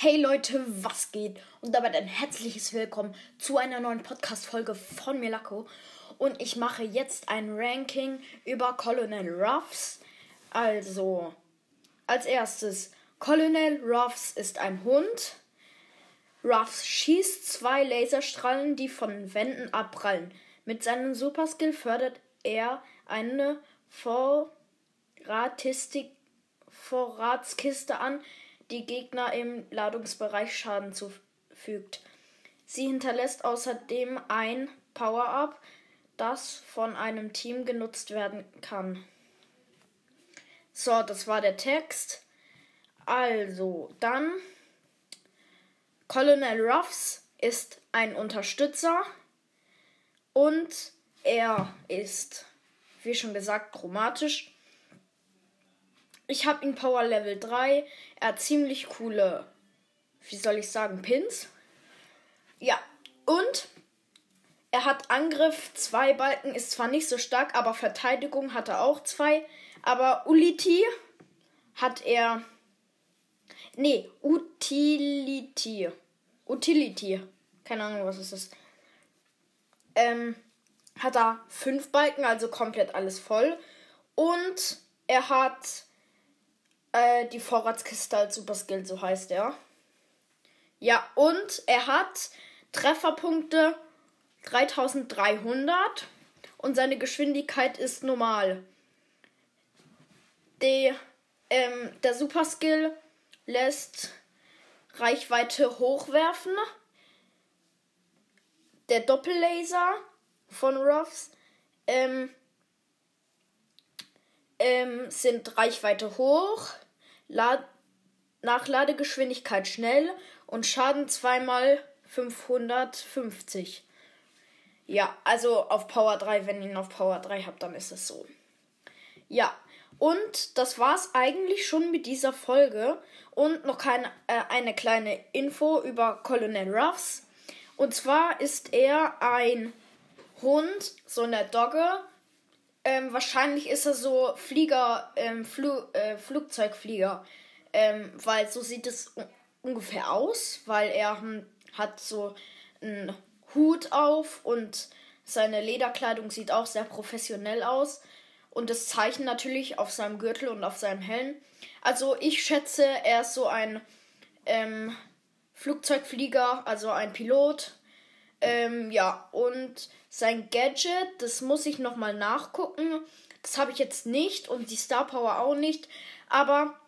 Hey Leute, was geht? Und damit ein herzliches Willkommen zu einer neuen Podcast-Folge von Milako. Und ich mache jetzt ein Ranking über Colonel Ruffs. Also, als erstes, Colonel Ruffs ist ein Hund. Ruffs schießt zwei Laserstrahlen, die von Wänden abprallen. Mit seinem Superskill fördert er eine Vorratistik Vorratskiste an, die Gegner im Ladungsbereich Schaden zufügt. Sie hinterlässt außerdem ein Power-Up, das von einem Team genutzt werden kann. So, das war der Text. Also, dann Colonel Ruffs ist ein Unterstützer und er ist, wie schon gesagt, chromatisch ich habe ihn Power Level 3. Er hat ziemlich coole, wie soll ich sagen, Pins. Ja, und er hat Angriff zwei Balken, ist zwar nicht so stark, aber Verteidigung hat er auch zwei. Aber Uliti hat er. Nee, Utility. Utility. Keine Ahnung, was es ist. Ähm, hat er fünf Balken, also komplett alles voll. Und er hat äh, die Vorratskiste als Superskill, so heißt er. Ja, und er hat Trefferpunkte 3300 und seine Geschwindigkeit ist normal. Die, ähm, der Superskill lässt Reichweite hochwerfen. Der Doppellaser von Ruffs ähm, ähm, sind Reichweite hoch, Lad Nachladegeschwindigkeit schnell und Schaden zweimal 550. Ja, also auf Power 3, wenn ihr ihn auf Power 3 habt, dann ist es so. Ja, und das war's eigentlich schon mit dieser Folge. Und noch keine, äh, eine kleine Info über Colonel Ruffs. Und zwar ist er ein Hund, so eine Dogge, ähm, wahrscheinlich ist er so Flieger, ähm, Flu äh, Flugzeugflieger. Ähm, weil so sieht es ungefähr aus, weil er hm, hat so einen Hut auf und seine Lederkleidung sieht auch sehr professionell aus. Und das Zeichen natürlich auf seinem Gürtel und auf seinem Helm. Also ich schätze, er ist so ein ähm, Flugzeugflieger, also ein Pilot. Ähm, ja, und sein Gadget, das muss ich nochmal nachgucken. Das habe ich jetzt nicht und die Star Power auch nicht. Aber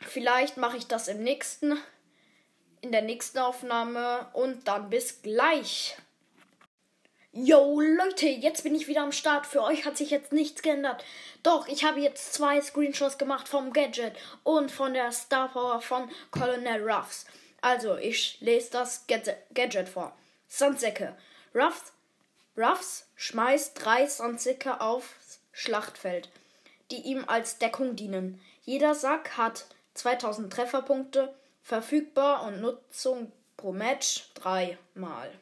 vielleicht mache ich das im nächsten, in der nächsten Aufnahme. Und dann bis gleich. Yo Leute, jetzt bin ich wieder am Start. Für euch hat sich jetzt nichts geändert. Doch, ich habe jetzt zwei Screenshots gemacht vom Gadget und von der Star Power von Colonel Ruffs. Also, ich lese das Gadget vor. Sandsäcke. Ruffs, Ruffs schmeißt drei Sandsäcke aufs Schlachtfeld, die ihm als Deckung dienen. Jeder Sack hat 2000 Trefferpunkte, verfügbar und Nutzung pro Match dreimal.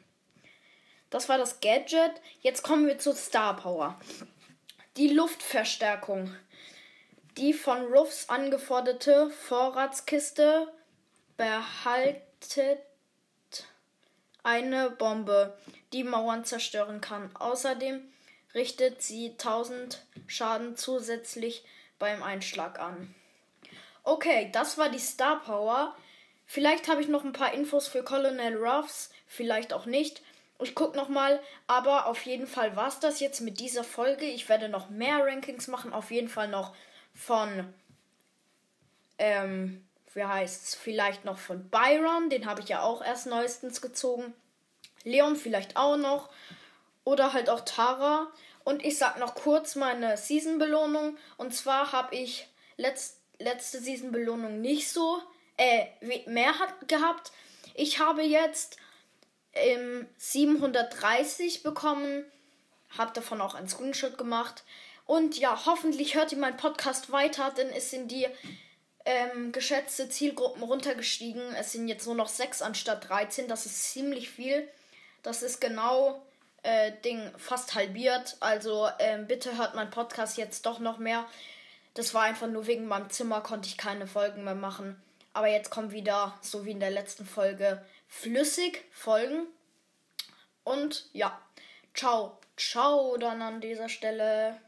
Das war das Gadget. Jetzt kommen wir zur Star Power. Die Luftverstärkung. Die von Ruffs angeforderte Vorratskiste behaltet eine Bombe, die Mauern zerstören kann. Außerdem richtet sie 1000 Schaden zusätzlich beim Einschlag an. Okay, das war die Star Power. Vielleicht habe ich noch ein paar Infos für Colonel Ruffs, vielleicht auch nicht. Ich gucke nochmal, aber auf jeden Fall war es das jetzt mit dieser Folge. Ich werde noch mehr Rankings machen, auf jeden Fall noch von ähm, wie heißt es, vielleicht noch von Byron, den habe ich ja auch erst neuestens gezogen. Leon vielleicht auch noch. Oder halt auch Tara. Und ich sag noch kurz meine Season-Belohnung. Und zwar habe ich letzt, letzte Season-Belohnung nicht so äh, mehr hat, gehabt. Ich habe jetzt ähm, 730 bekommen. Habe davon auch einen Screenshot gemacht. Und ja, hoffentlich hört ihr meinen Podcast weiter, denn es sind die ähm, geschätzte Zielgruppen runtergestiegen. Es sind jetzt nur noch 6 anstatt 13. Das ist ziemlich viel. Das ist genau äh, Ding fast halbiert. Also ähm, bitte hört mein Podcast jetzt doch noch mehr. Das war einfach nur wegen meinem Zimmer, konnte ich keine Folgen mehr machen. Aber jetzt kommen wieder, so wie in der letzten Folge, flüssig Folgen. Und ja, ciao, ciao dann an dieser Stelle.